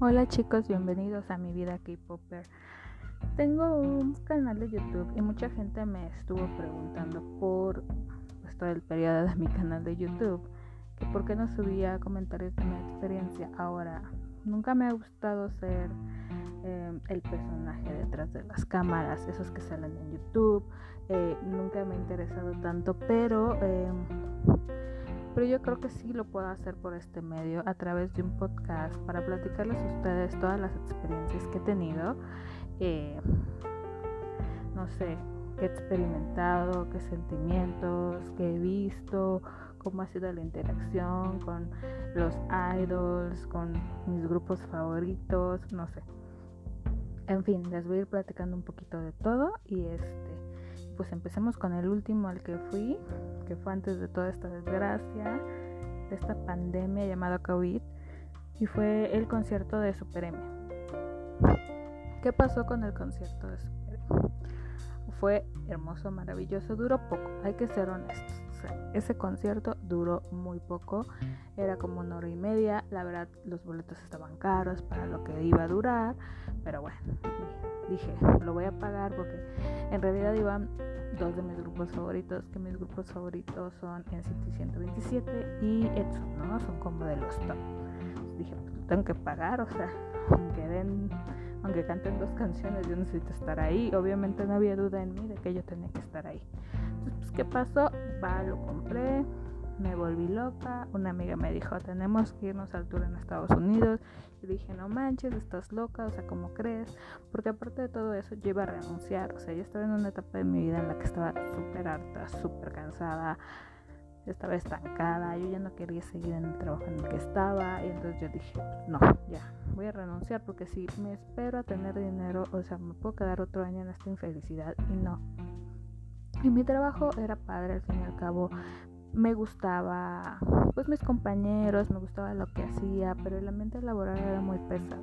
Hola chicos, bienvenidos a mi vida K-Popper. Tengo un canal de YouTube y mucha gente me estuvo preguntando por pues, todo el periodo de mi canal de YouTube que por qué no subía comentarios de mi experiencia. Ahora, nunca me ha gustado ser eh, el personaje detrás de las cámaras, esos que salen en YouTube. Eh, nunca me ha interesado tanto, pero eh, pero yo creo que sí lo puedo hacer por este medio a través de un podcast para platicarles a ustedes todas las experiencias que he tenido. Eh, no sé, qué he experimentado, qué sentimientos, qué he visto, cómo ha sido la interacción con los idols, con mis grupos favoritos, no sé. En fin, les voy a ir platicando un poquito de todo y este pues empecemos con el último al que fui, que fue antes de toda esta desgracia, de esta pandemia llamada COVID, y fue el concierto de Super M. ¿Qué pasó con el concierto de Super M? Fue hermoso, maravilloso, duró poco, hay que ser honestos. ese concierto duró muy poco, era como una hora y media, la verdad los boletos estaban caros para lo que iba a durar, pero bueno, dije, lo voy a pagar porque en realidad iban dos de mis grupos favoritos, que mis grupos favoritos son NCT 127 y Edson, ¿no? Son como de los top. dije, pues tengo que pagar, o sea, aunque den, aunque canten dos canciones, yo necesito estar ahí. Obviamente no había duda en mí de que yo tenía que estar ahí. Entonces, pues, ¿qué pasó? Va, lo compré, me volví loca. Una amiga me dijo, tenemos que irnos al tour en Estados Unidos. Y dije, no manches, estás loca, o sea, ¿cómo crees? Porque aparte de todo eso, yo iba a renunciar. O sea, yo estaba en una etapa de mi vida en la que estaba súper harta, súper cansada. Estaba estancada, yo ya no quería seguir en el trabajo en el que estaba. Y entonces yo dije, no, ya, voy a renunciar porque si me espero a tener dinero, o sea, me puedo quedar otro año en esta infelicidad y no. Y mi trabajo era padre, al fin y al cabo me gustaba pues mis compañeros, me gustaba lo que hacía, pero el ambiente laboral era muy pesado.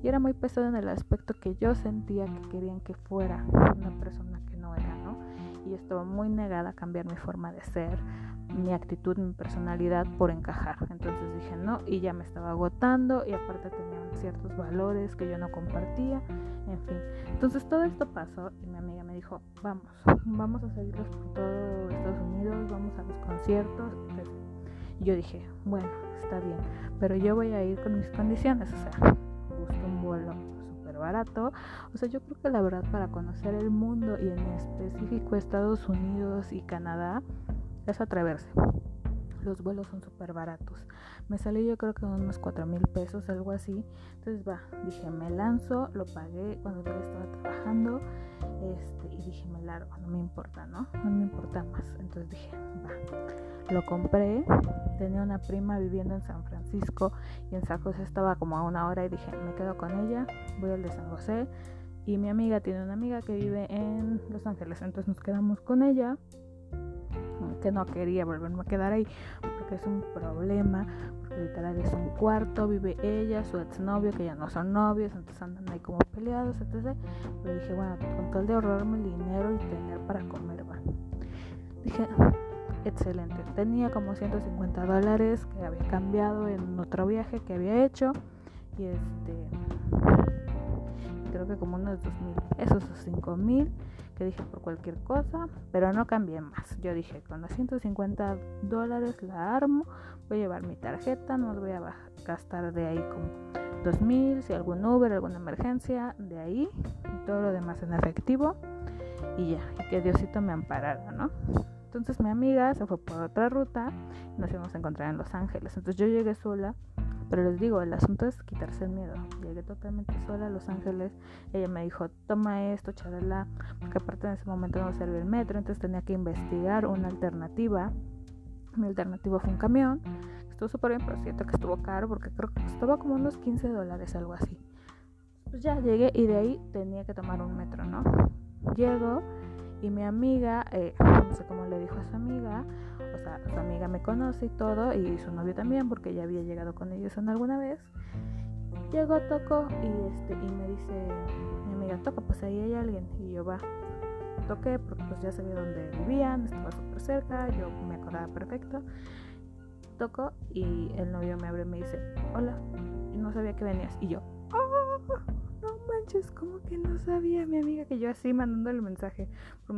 Y era muy pesado en el aspecto que yo sentía que querían que fuera una persona que no era, ¿no? Y estaba muy negada a cambiar mi forma de ser, mi actitud, mi personalidad por encajar. Entonces dije no y ya me estaba agotando y aparte tenían ciertos valores que yo no compartía, en fin. Entonces todo esto pasó y mi amiga me dijo, vamos, vamos a seguirlos por todo Estados Unidos, vamos a los conciertos. Y yo dije, bueno, está bien, pero yo voy a ir con mis condiciones, o sea, busco un vuelo súper barato. O sea, yo creo que la verdad para conocer el mundo y en específico Estados Unidos y Canadá, es atreverse. Los vuelos son súper baratos. Me salió yo creo que unos 4 mil pesos, algo así. Entonces va, dije, me lanzo, lo pagué cuando todavía estaba trabajando. Este, y dije, me largo, no me importa, ¿no? No me importa más. Entonces dije, va. Lo compré. Tenía una prima viviendo en San Francisco y en San José estaba como a una hora y dije, me quedo con ella, voy al de San José. Y mi amiga tiene una amiga que vive en Los Ángeles, entonces nos quedamos con ella que no quería volverme a quedar ahí porque es un problema, porque literal es un cuarto, vive ella, su exnovio, que ya no son novios, entonces andan ahí como peleados, etc. Pero dije, bueno, con tal de ahorrarme el dinero y tener para comer, va. Dije, excelente. Tenía como 150 dólares que había cambiado en otro viaje que había hecho y este creo que como unos dos mil pesos o cinco mil que dije por cualquier cosa, pero no cambié más. Yo dije, con los 150 dólares la armo, voy a llevar mi tarjeta, no voy a gastar de ahí como 2000, si algún Uber, alguna emergencia, de ahí, todo lo demás en efectivo, y ya, que Diosito me amparara, ¿no? Entonces mi amiga se fue por otra ruta nos íbamos a encontrar en Los Ángeles. Entonces yo llegué sola pero les digo, el asunto es quitarse el miedo. Llegué totalmente sola a Los Ángeles. Ella me dijo, toma esto, charala. Porque aparte en ese momento no servía el metro, entonces tenía que investigar una alternativa. Mi alternativa fue un camión. Estuvo súper bien, pero siento que estuvo caro porque creo que costaba como unos 15 dólares, algo así. Pues ya llegué y de ahí tenía que tomar un metro, ¿no? Llego y mi amiga, eh, no sé cómo le dijo a su amiga, o sea, su amiga me conoce y todo, y su novio también, porque ya había llegado con ellos en alguna vez. Llegó, tocó y, este, y me dice, mi amiga, toca, pues ahí hay alguien. Y yo va, toqué, porque pues ya sabía dónde vivían, estaba súper cerca, yo me acordaba perfecto. Toco y el novio me abre y me dice, hola. No sabía que venías. Y yo, oh, manches, ¿cómo que no sabía mi amiga que yo así mandando el mensaje por?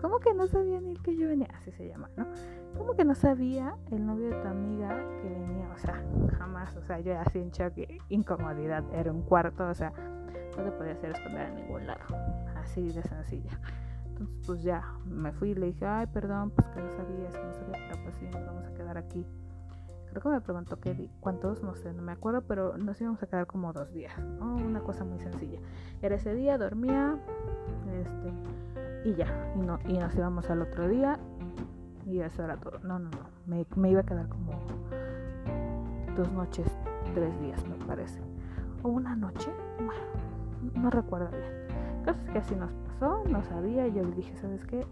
¿Cómo que no sabía ni que yo venía? Así se llama, ¿no? ¿Cómo que no sabía el novio de tu amiga que venía? O sea, jamás, o sea, yo así en shock, incomodidad, era un cuarto, o sea, no te podía hacer esconder a ningún lado, así de sencilla. Entonces, pues ya, me fui y le dije, ay, perdón, pues que no sabía, que no sabía, pero pues sí, nos vamos a quedar aquí creo que me preguntó qué cuántos, no sé, no me acuerdo, pero nos íbamos a quedar como dos días. Una cosa muy sencilla. Era ese día, dormía, este, y ya, y, no, y nos íbamos al otro día, y eso era todo. No, no, no, me, iba a quedar como dos noches, tres días, me parece. O una noche, bueno, no recuerdo bien. Caso es que así nos pasó, no sabía, y yo le dije, ¿sabes qué?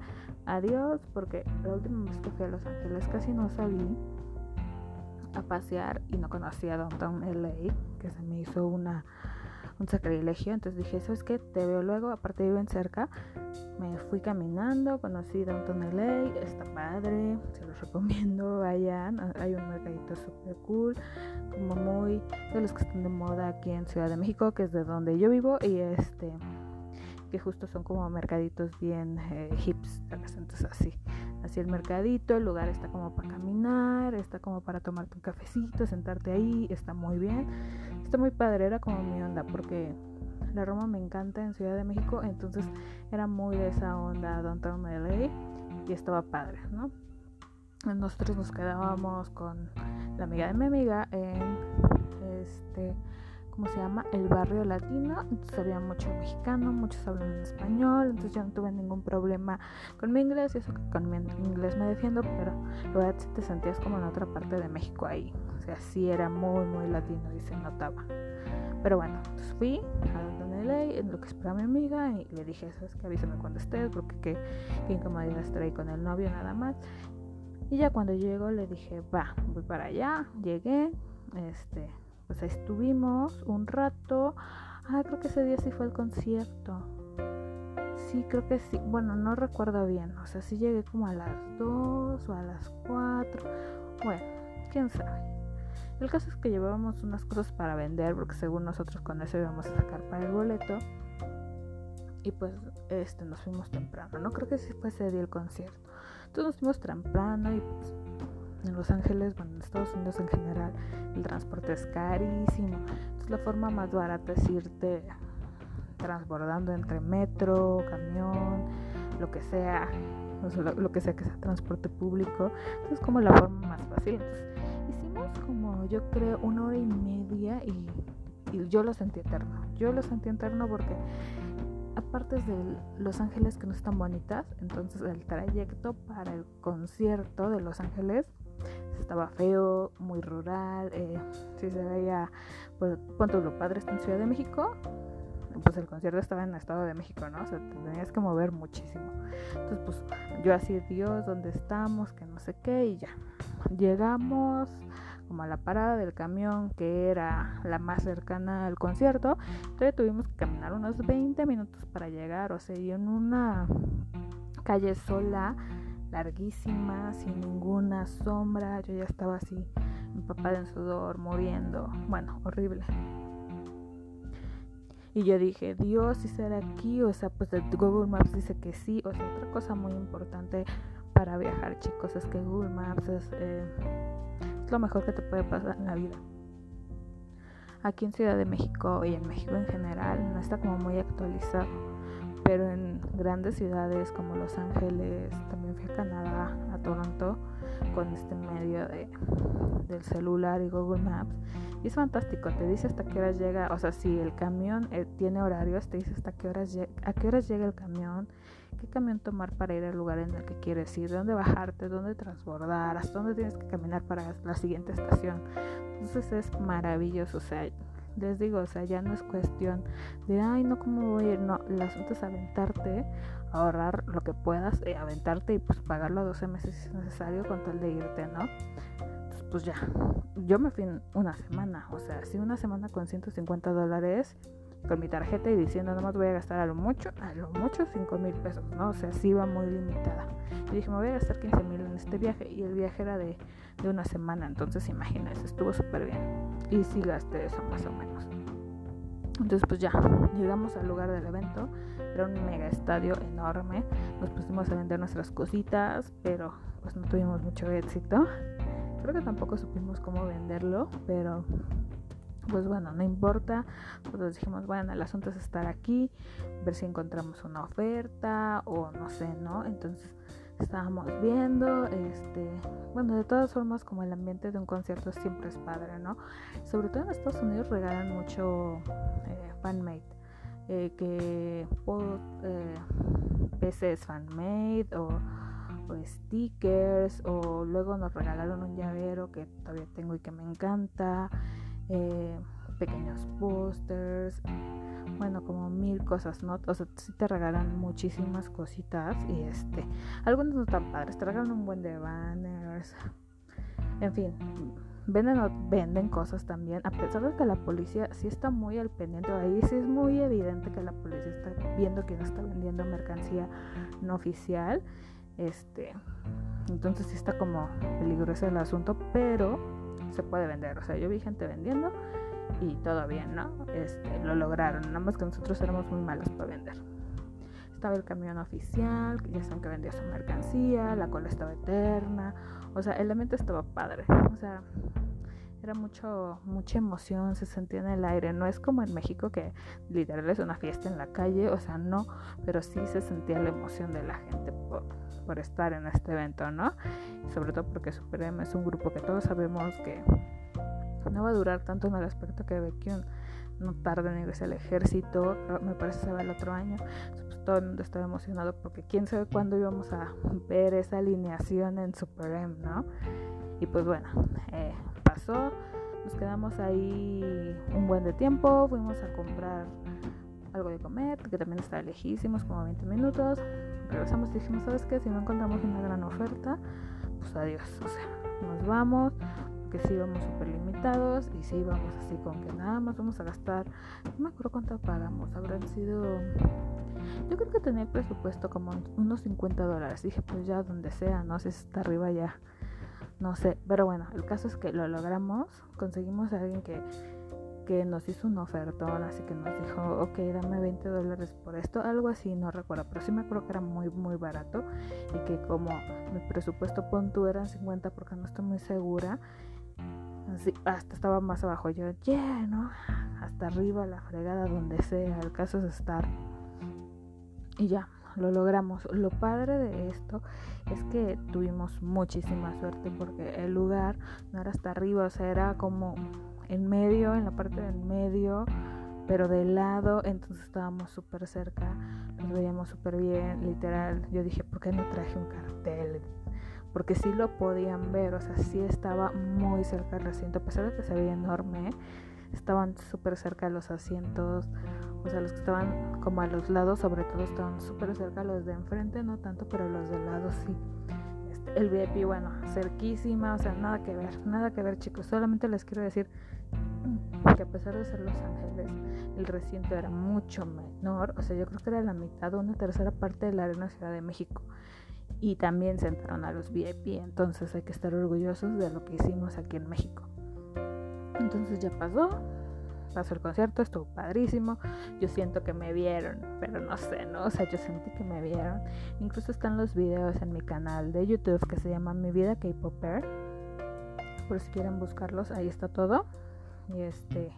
Adiós, porque la última vez que fui a Los Ángeles casi no salí a pasear y no conocía Downtown LA, que se me hizo una un sacrilegio. Entonces dije, ¿sabes qué? Te veo luego, aparte viven cerca. Me fui caminando, conocí Downtown LA, está padre, se los recomiendo, vayan. Hay un mercadito súper cool, como muy de los que están de moda aquí en Ciudad de México, que es de donde yo vivo, y este que justo son como mercaditos bien eh, hipsters, entonces así, así el mercadito, el lugar está como para caminar, está como para tomarte un cafecito, sentarte ahí, está muy bien, está muy padre, era como mi onda, porque la Roma me encanta en Ciudad de México, entonces era muy de esa onda Downtown LA y estaba padre, ¿no? Nosotros nos quedábamos con la amiga de mi amiga en este ¿cómo se llama? El barrio latino. Entonces había mucho mexicano, muchos hablan español, entonces yo no tuve ningún problema con mi inglés y eso que con mi inglés me defiendo, pero la verdad si te sentías como en otra parte de México ahí. O sea, sí era muy, muy latino y se notaba. Pero bueno, fui a donde ley, en lo que esperaba mi amiga, y le dije, ¿sabes que Avísame cuando estés, porque qué, qué incomodidad estar ahí con el novio nada más. Y ya cuando llego le dije, va, voy para allá, llegué, este, pues estuvimos un rato. Ah, creo que ese día sí fue el concierto. Sí, creo que sí. Bueno, no recuerdo bien. O sea, sí llegué como a las 2 o a las 4. Bueno, quién sabe. El caso es que llevábamos unas cosas para vender porque según nosotros con eso íbamos a sacar para el boleto. Y pues este nos fuimos temprano. No creo que sí fue ese día el concierto. Entonces nos fuimos temprano y pues en Los Ángeles, bueno, en Estados Unidos en general, el transporte es carísimo. Entonces la forma más barata es irte transbordando entre metro, camión, lo que sea, lo, que sea que sea transporte público. Entonces como la forma más fácil. hicimos como yo creo una hora y media y, yo lo sentí eterno. Yo lo sentí eterno porque aparte de Los Ángeles que no están bonitas, entonces el trayecto para el concierto de Los Ángeles estaba feo, muy rural, eh, si se veía, pues, cuánto lo padre está en Ciudad de México, pues el concierto estaba en el Estado de México, ¿no? O sea, tenías que mover muchísimo. Entonces, pues yo así, Dios, ¿dónde estamos? Que no sé qué, y ya. Llegamos como a la parada del camión, que era la más cercana al concierto. Entonces tuvimos que caminar unos 20 minutos para llegar, o sea, y en una calle sola larguísima, sin ninguna sombra. Yo ya estaba así, empapada en sudor, muriendo. Bueno, horrible. Y yo dije, Dios, si será aquí, o sea, pues Google Maps dice que sí. O sea, otra cosa muy importante para viajar, chicos, es que Google Maps eh, es lo mejor que te puede pasar en la vida. Aquí en Ciudad de México y en México en general no está como muy actualizado pero en grandes ciudades como Los Ángeles, también fui a Canadá, a Toronto, con este medio de, del celular y Google Maps. Y es fantástico, te dice hasta qué horas llega, o sea, si el camión eh, tiene horarios, te dice hasta qué horas a qué horas llega el camión, qué camión tomar para ir al lugar en el que quieres ir, dónde bajarte, dónde transbordar, hasta dónde tienes que caminar para la siguiente estación. Entonces es maravilloso, o sea, les digo, o sea, ya no es cuestión de, ay, no, ¿cómo voy a ir? No, el asunto es aventarte, ahorrar lo que puedas, eh, aventarte y pues pagarlo a 12 meses si es necesario con tal de irte, ¿no? Entonces, pues ya, yo me fui una semana, o sea, sí, una semana con 150 dólares con mi tarjeta y diciendo nomás voy a gastar a lo mucho, a lo mucho 5 mil pesos, ¿no? O sea, sí iba muy limitada. Y dije, me voy a gastar 15 mil en este viaje y el viaje era de, de una semana, entonces imagínense, estuvo súper bien. Y sí gasté eso más o menos. Entonces pues ya, llegamos al lugar del evento, era un mega estadio enorme, nos pusimos a vender nuestras cositas, pero pues no tuvimos mucho éxito. Creo que tampoco supimos cómo venderlo, pero pues bueno, no importa. Nosotros dijimos, bueno, el asunto es estar aquí, ver si encontramos una oferta o no sé, ¿no? Entonces estábamos viendo, este, bueno, de todas formas como el ambiente de un concierto siempre es padre, ¿no? Sobre todo en Estados Unidos regalan mucho eh, fanmade, eh, que eh, PCs fanmade o, o stickers o luego nos regalaron un llavero que todavía tengo y que me encanta. Eh, pequeños pósters, bueno, como mil cosas, ¿no? O sea, sí te regalan muchísimas cositas y este, algunos no están padres, te regalan un buen de banners, en fin, venden venden cosas también, a pesar de que la policía sí está muy al pendiente, ahí sí es muy evidente que la policía está viendo que no está vendiendo mercancía no oficial, este, entonces sí está como peligroso el asunto, pero se puede vender. O sea, yo vi gente vendiendo y todo bien, ¿no? Este, lo lograron, nada más que nosotros éramos muy malos para vender. Estaba el camión oficial, ya saben que vendía su mercancía, la cola estaba eterna, o sea, el ambiente estaba padre, o sea, era mucho, mucha emoción, se sentía en el aire, no es como en México que literal es una fiesta en la calle, o sea, no, pero sí se sentía la emoción de la gente por, por estar en este evento, ¿no? Sobre todo porque Super M es un grupo que todos sabemos que no va a durar tanto en el aspecto que Baekhyun no tarda en irse al ejército, me parece que se va el otro año. Pues todo el mundo estaba emocionado porque quién sabe cuándo íbamos a ver esa alineación en Super M, ¿no? Y pues bueno, eh, pasó, nos quedamos ahí un buen de tiempo, fuimos a comprar algo de comer, que también está lejísimos, como 20 minutos. Regresamos y dijimos, ¿sabes qué? Si no encontramos una gran oferta, pues adiós. O sea, nos vamos, que sí íbamos súper limitados y sí íbamos así con que nada más vamos a gastar. No me acuerdo cuánto pagamos, habrán sido. Yo creo que tenía el presupuesto como unos 50 dólares. Dije, pues ya donde sea, no sé si está arriba ya. No sé, pero bueno, el caso es que lo logramos. Conseguimos a alguien que que nos hizo un ofertón, así que nos dijo, ok, dame 20 dólares por esto, algo así, no recuerdo, pero sí me acuerdo que era muy, muy barato y que como mi presupuesto punto eran 50 porque no estoy muy segura, hasta estaba más abajo, yo, yeah, ¿no? Hasta arriba, la fregada, donde sea, el caso es estar. Y ya, lo logramos. Lo padre de esto es que tuvimos muchísima suerte porque el lugar no era hasta arriba, o sea, era como en medio, en la parte del medio, pero de lado, entonces estábamos súper cerca, nos veíamos súper bien, literal. Yo dije, ¿por qué no traje un cartel? Porque sí lo podían ver, o sea, sí estaba muy cerca del recinto, a pesar de que se veía enorme, estaban súper cerca de los asientos, o sea, los que estaban como a los lados, sobre todo estaban súper cerca, los de enfrente no tanto, pero los de lado sí. Este, el VIP, bueno, cerquísima, o sea, nada que ver, nada que ver chicos, solamente les quiero decir que a pesar de ser Los Ángeles, el recinto era mucho menor, o sea, yo creo que era la mitad o una tercera parte de la Arena Ciudad de México. Y también sentaron a los VIP, entonces hay que estar orgullosos de lo que hicimos aquí en México. Entonces ya pasó, pasó el concierto, estuvo padrísimo. Yo siento que me vieron, pero no sé, ¿no? O sea, yo sentí que me vieron. Incluso están los videos en mi canal de YouTube que se llama Mi Vida K-Popper. Por si quieren buscarlos, ahí está todo. Y este.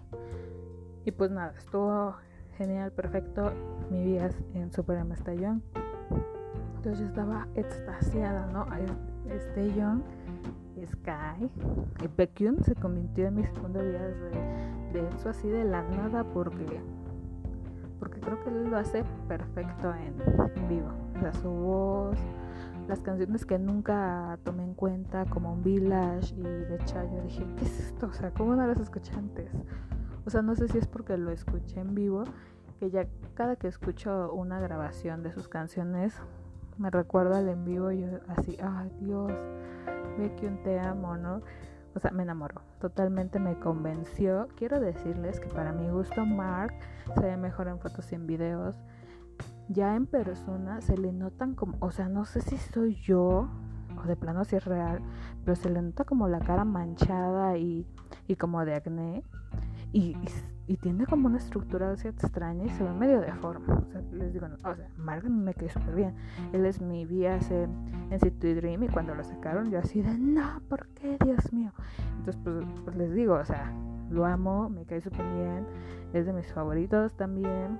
Y pues nada, estuvo genial, perfecto. Mi vida en Super M Young. Entonces yo estaba extasiada, ¿no? Young, Sky y Baekhyun se convirtió en mi segundo día de, eso así de la nada porque porque creo que él lo hace perfecto en, en vivo. O sea, su voz, las canciones que nunca tomé en cuenta, como un Village y de Chayo, dije, ¿qué es esto? O sea, ¿cómo no las escuché antes? O sea, no sé si es porque lo escuché en vivo, que ya cada que escucho una grabación de sus canciones, me recuerdo al en vivo y yo así, ay Dios, un te amo, ¿no? o sea, me enamoró, totalmente me convenció. Quiero decirles que para mi gusto Mark se ve mejor en fotos y en videos. Ya en persona se le notan como, o sea, no sé si soy yo o de plano si es real, pero se le nota como la cara manchada y, y como de acné. Y, tiene como una estructura así extraña y se ve medio deforme. O sea, les digo, o sea, Mark me quedó súper bien. Él es mi viaje en City Dream y cuando lo sacaron yo así de, no, ¿por qué, Dios mío? Entonces, pues, pues les digo, o sea, lo amo, me cae súper bien, es de mis favoritos también.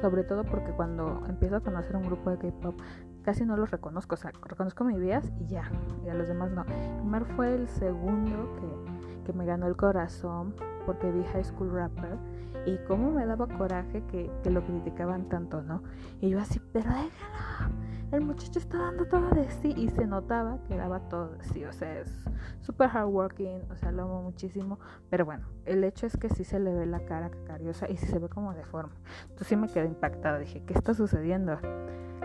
Sobre todo porque cuando empiezo a conocer un grupo de K-pop, casi no los reconozco. O sea, reconozco mi vías y ya. Y a los demás no. Mar fue el segundo que, me ganó el corazón porque vi High School Rapper. Y cómo me daba coraje que, que lo criticaban tanto, ¿no? Y yo así, pero déjalo. El muchacho está dando todo de sí y se notaba que daba todo de sí. O sea, es súper hardworking, o sea, lo amo muchísimo. Pero bueno, el hecho es que sí se le ve la cara cacariosa y sí se ve como deforme. Entonces sí me quedé impactada. Dije, ¿qué está sucediendo?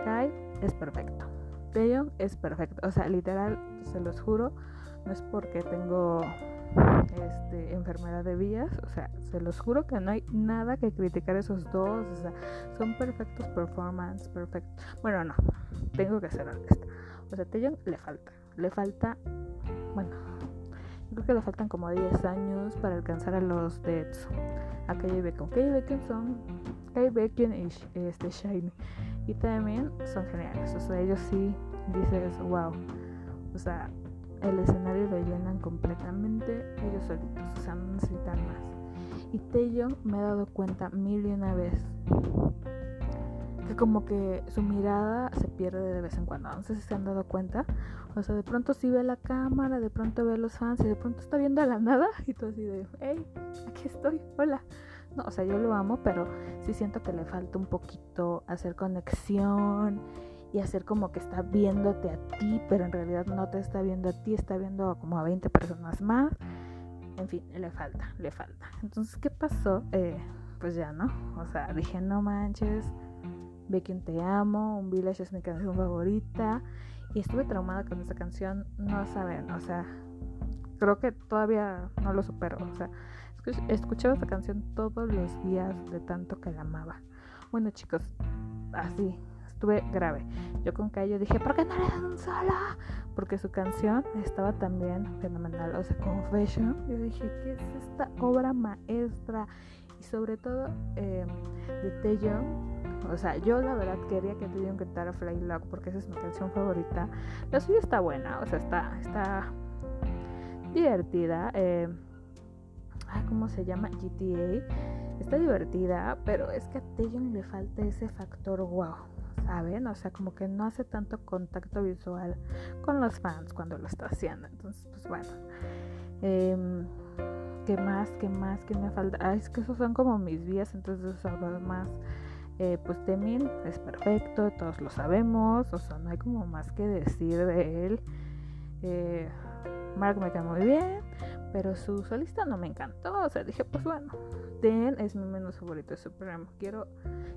Kai es perfecto. Taeyong es perfecto. O sea, literal, se los juro, no es porque tengo este, enfermedad de vías, o sea, se los juro que no hay nada que criticar esos dos, o sea, son perfectos performance, perfecto. Bueno, no, tengo que ser honesta. O sea, Taeyong le falta, le falta, bueno, creo que le faltan como 10 años para alcanzar a los de A Kai Beckham. Kai Beckham son Kai Beckham y este, Shiny. Y también son geniales. O sea, ellos sí dices, wow. O sea, el escenario lo llenan completamente ellos solitos. O sea, no necesitan más. Y Tello me he dado cuenta mil y una vez que como que su mirada se pierde de vez en cuando. No sé si se han dado cuenta. O sea, de pronto sí ve la cámara, de pronto ve a los fans y de pronto está viendo a la nada y todo así de, hey, aquí estoy, hola. No, o sea, yo lo amo, pero sí siento que le falta un poquito hacer conexión y hacer como que está viéndote a ti, pero en realidad no te está viendo a ti, está viendo como a 20 personas más. En fin, le falta, le falta. Entonces, ¿qué pasó? Eh, pues ya, ¿no? O sea, dije, no manches, ve quien te amo, un Village es mi canción favorita. Y estuve traumada con esta canción, no saben, o sea, creo que todavía no lo supero, o sea, escuchaba esta canción todos los días de tanto que la amaba. Bueno, chicos, así estuve grave. Yo con Cayo dije, ¿por qué no le dan un solo? Porque su canción estaba también fenomenal. O sea, Confession. Yo dije, ¿qué es esta obra maestra? Y sobre todo eh, de Taeyong. O sea, yo la verdad quería que Taeyong cantara Fly Lock porque esa es mi canción favorita. La suya está buena, o sea, está, está divertida. Eh, ¿cómo se llama? GTA. Está divertida, pero es que a Taeyong le falta ese factor wow, ¿saben? O sea, como que no hace tanto contacto visual con los fans cuando lo está haciendo. Entonces, pues bueno. Eh, ¿Qué más? ¿Qué más? ¿Qué me falta? Ah, es que esos son como mis vías, entonces algo más. Eh, pues Temin es perfecto, todos lo sabemos, o sea, no hay como más que decir de él. Eh, Mark me cae muy bien, pero su solista no me encantó. O sea, dije, pues bueno, Ten es mi menos favorito de Supreme. Quiero,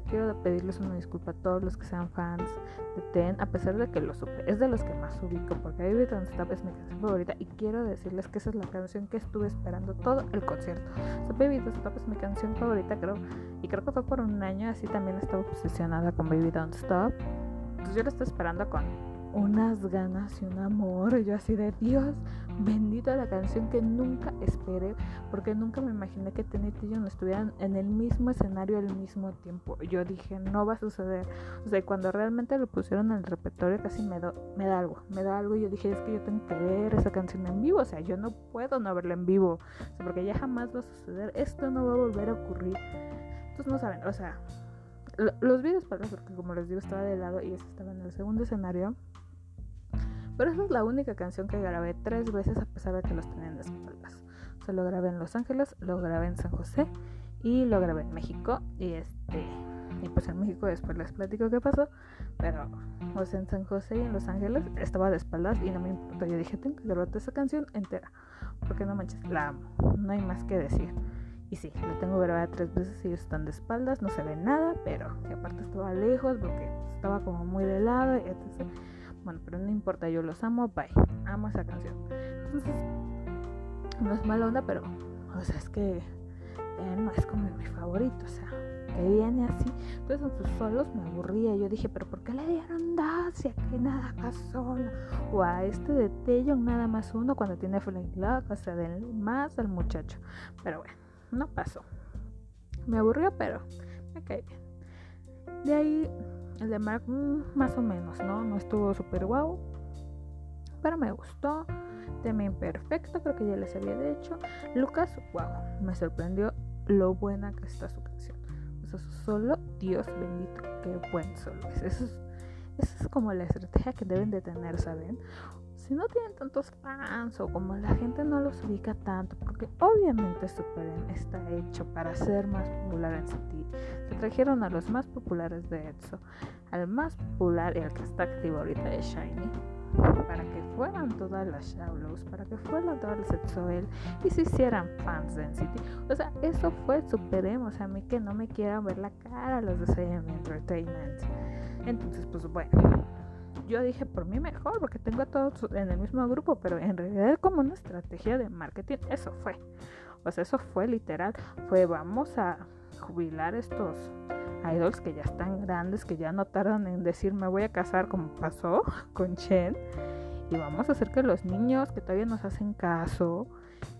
quiero pedirles una disculpa a todos los que sean fans de Ten, a pesar de que lo supe. Es de los que más ubico, porque Baby Don't Stop es mi canción favorita. Y quiero decirles que esa es la canción que estuve esperando todo el concierto. Baby Don't Stop es mi canción favorita, creo. Y creo que fue por un año, así también estaba obsesionada con Baby Don't Stop. Entonces yo lo estoy esperando con unas ganas y un amor. Yo así de Dios, bendita la canción que nunca esperé, porque nunca me imaginé que Tenet y yo no estuvieran en el mismo escenario al mismo tiempo. Yo dije, no va a suceder. O sea, cuando realmente lo pusieron en el repertorio casi me, da, me da algo, me da algo. Y yo dije, es que yo tengo que ver esa canción en vivo. O sea, yo no puedo no verla en vivo. O sea, porque ya jamás va a suceder. Esto no va a volver a ocurrir. Entonces no saben, o sea, los videos, porque como les digo, estaba de lado y estaba en el segundo escenario. Pero esa es la única canción que grabé tres veces a pesar de que los tenía en espaldas. O sea, lo grabé en Los Ángeles, lo grabé en San José y lo grabé en México. Y este y pues en México después les platico qué pasó. Pero o sea, en San José y en Los Ángeles estaba de espaldas y no me importó. Yo dije, tengo que grabarte esa canción entera. Porque no manches, la amo. No hay más que decir. Y sí, la tengo grabada tres veces y ellos están de espaldas, no se ve nada, pero y aparte estaba lejos porque estaba como muy de lado, etc. Bueno, pero no importa, yo los amo, bye. Amo esa canción. Entonces, no es mala onda, pero, o sea, es que no es como mi favorito, o sea, que viene así. Entonces en sus solos me aburría. Yo dije, pero ¿por qué le dieron dos si aquí nada más solo? O a este de Tello nada más uno cuando tiene Flame Lock, o sea, denle más al muchacho. Pero bueno, no pasó. Me aburrió, pero me cae bien. De ahí, el de Mark, mm, más o menos, ¿no? No estuvo súper guau, pero me gustó. Tema imperfecto, creo que ya les había dicho. Lucas, wow, me sorprendió lo buena que está su canción. O sea, solo Dios bendito, qué buen solo es. Eso es, es como la estrategia que deben de tener, ¿saben? Si no tienen tantos fans o como la gente no los ubica tanto, porque obviamente Super M está hecho para ser más popular en City. Se trajeron a los más populares de EXO, al más popular y al que está activo ahorita de Shiny para que fueran todas las Shadowlows, para que fueran todas las Exoel y se hicieran fans de NCT. O sea, eso fue super emo, o sea, a mí que no me quieran ver la cara los de CM Entertainment. Entonces, pues bueno, yo dije por mí mejor, porque tengo a todos en el mismo grupo, pero en realidad como una estrategia de marketing, eso fue. O sea, eso fue literal, fue vamos a jubilar estos idols que ya están grandes, que ya no tardan en decir me voy a casar como pasó con Chen. Y vamos a hacer que los niños que todavía nos hacen caso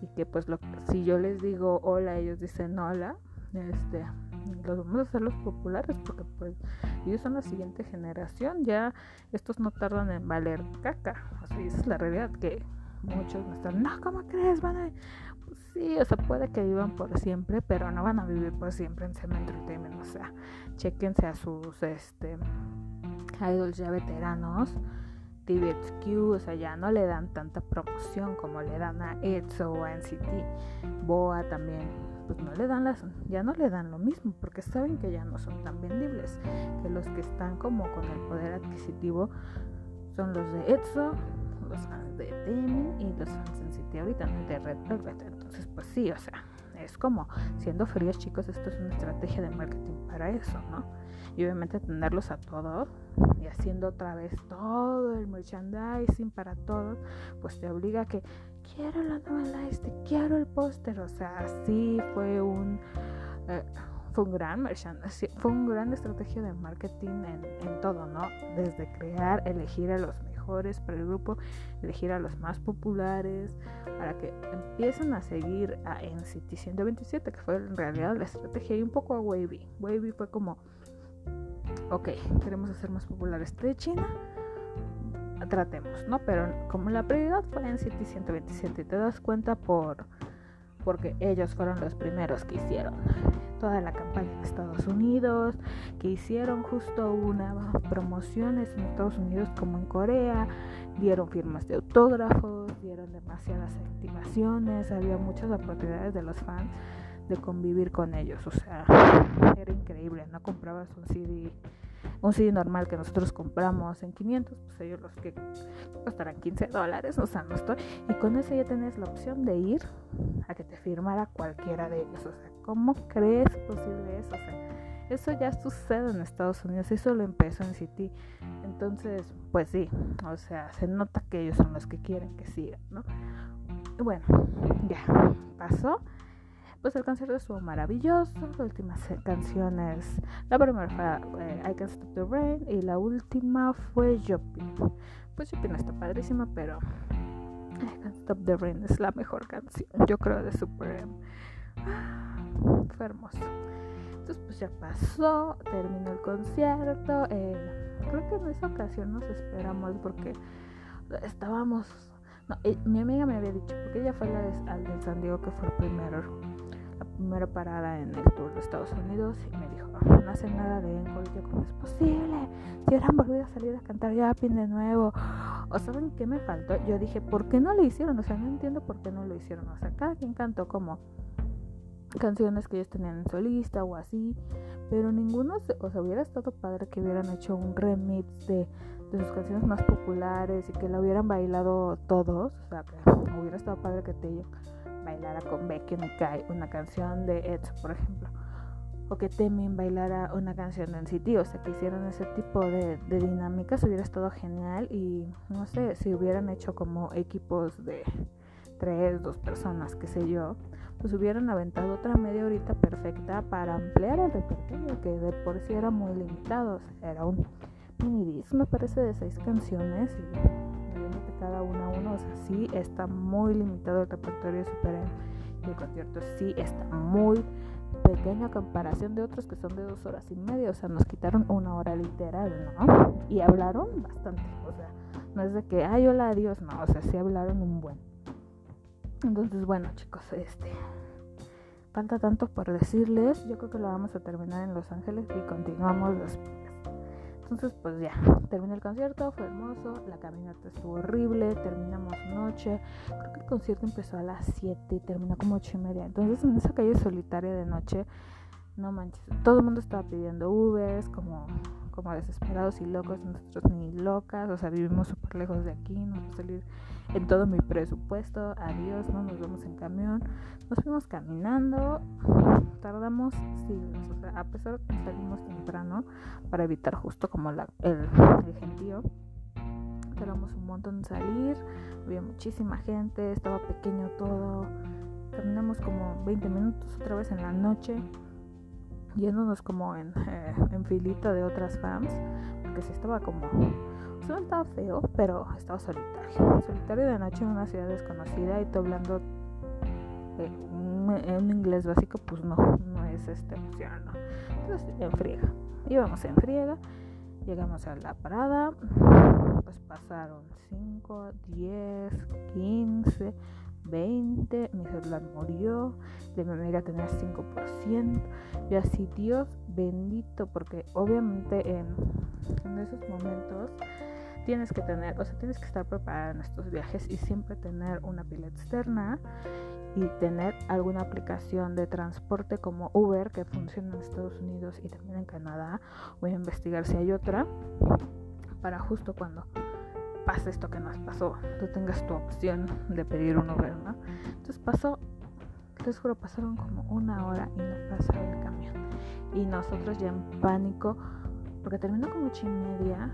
y que pues lo, si yo les digo hola, ellos dicen hola, este, los vamos a hacer los populares porque pues ellos son la siguiente generación, ya estos no tardan en valer caca. Así esa es la realidad que muchos me están, no, ¿cómo crees? Van a Sí, o sea, puede que vivan por siempre, pero no van a vivir por siempre en Cement Entertainment. O sea, chequense a sus este idols ya veteranos. TVXQ, o sea, ya no le dan tanta promoción como le dan a EXO o a NCT. Boa también, pues no le dan las, ya no le dan lo mismo, porque saben que ya no son tan vendibles, que los que están como con el poder adquisitivo son los de EXO, los de Demi y los fans de NCT ahorita, de Red Velvet. Entonces, pues sí, o sea, es como siendo fríos, chicos, esto es una estrategia de marketing para eso, ¿no? Y obviamente tenerlos a todos y haciendo otra vez todo el merchandising para todos, pues te obliga a que quiero la nueva este, quiero el póster, o sea, sí fue un eh, fue un gran merchandising, fue un gran estrategia de marketing en, en todo, ¿no? Desde crear, elegir a los para el grupo, elegir a los más populares, para que empiecen a seguir a NCT 127, que fue en realidad la estrategia, y un poco a Wavy. Wavy fue como, ok, queremos hacer más populares de China, tratemos, ¿no? Pero como la prioridad fue NCT 127, te das cuenta por porque ellos fueron los primeros que hicieron toda la campaña en Estados Unidos, que hicieron justo una promociones en Estados Unidos como en Corea, dieron firmas de autógrafos, dieron demasiadas activaciones, había muchas oportunidades de los fans de convivir con ellos, o sea, era increíble, no comprabas un CD un CD normal que nosotros compramos en 500, pues ellos los que costarán 15 dólares, o sea, no estoy. Y con eso ya tenés la opción de ir a que te firmara cualquiera de ellos. O sea, ¿cómo crees posible eso? O sea, eso ya sucede en Estados Unidos, eso lo empezó en City. Entonces, pues sí, o sea, se nota que ellos son los que quieren que sigan, ¿no? Bueno, ya pasó pues el concierto estuvo maravilloso. Las últimas canciones, la primera fue eh, I Can Stop the Rain y la última fue Jopin. Pues Jopin está padrísima, pero I Can Stop the Rain es la mejor canción, yo creo, de Super M. fue hermoso. Entonces, pues ya pasó, terminó el concierto. Eh, creo que en esa ocasión nos esperamos porque estábamos. No, eh, mi amiga me había dicho, porque ella fue la al de San Diego que fue el primero primera parada en el tour de Estados Unidos y me dijo, no hace nada de encore. yo, ¿cómo es posible? Si hubieran volvido a salir a cantar Yapin de nuevo. ¿O saben qué me faltó? Yo dije, ¿por qué no lo hicieron? O sea, no entiendo por qué no lo hicieron. O sea, cada quien cantó como canciones que ellos tenían en solista o así. Pero ninguno, o sea, hubiera estado padre que hubieran hecho un remix de, de sus canciones más populares y que la hubieran bailado todos. O sea, que hubiera estado padre que te bailara con Becky Kai, una canción de Ed, por ejemplo. o que Temin bailara una canción de NCT, o sea, que hicieran ese tipo de, de dinámicas, hubiera estado genial y no sé, si hubieran hecho como equipos de tres, dos personas, qué sé yo, pues hubieran aventado otra media horita perfecta para ampliar el repertorio, que de por sí era muy limitado, o sea, era un mini disc, me parece, de seis canciones cada una a uno, o sea, sí está muy limitado el repertorio de Super M y el concierto sí está muy pequeño a comparación de otros que son de dos horas y media, o sea, nos quitaron una hora literal, ¿no? Y hablaron bastante, o sea, no es de que, ay, hola, adiós, no, o sea, sí hablaron un buen. Entonces, bueno, chicos, este falta tanto por decirles. Yo creo que lo vamos a terminar en Los Ángeles y continuamos después. Entonces, pues ya, terminé el concierto, fue hermoso, la caminata estuvo horrible, terminamos noche. Creo que el concierto empezó a las 7 y terminó como 8 y media. Entonces, en esa calle solitaria de noche, no manches, todo el mundo estaba pidiendo Ubers, como como desesperados y locos, nosotros ni locas, o sea, vivimos súper lejos de aquí, no a salir en todo mi presupuesto, adiós, no nos vamos en camión, nos fuimos caminando, tardamos siglos, o sea, a pesar de que salimos temprano para evitar justo como la, el, el gentío, tardamos un montón en salir, había muchísima gente, estaba pequeño todo, caminamos como 20 minutos otra vez en la noche, yéndonos como en, eh, en filita de otras fans, porque sí estaba como, no estaba feo, pero estaba solitario, solitario de noche en una ciudad desconocida y tú hablando eh, un, inglés básico, pues no, no es este opción, ¿no? Entonces en friega, íbamos en friega, llegamos a la parada, pues pasaron 5, 10, 15 20, mi celular murió, de amiga tenía 5%. Yo así, Dios bendito, porque obviamente en, en esos momentos tienes que tener, o sea, tienes que estar preparada en estos viajes y siempre tener una pila externa y tener alguna aplicación de transporte como Uber que funciona en Estados Unidos y también en Canadá. Voy a investigar si hay otra para justo cuando pasa esto que nos pasó, tú tengas tu opción de pedir un Uber, ¿no? Entonces pasó, les juro, pasaron como una hora y no pasaba el camión. Y nosotros ya en pánico, porque terminó como ocho y media,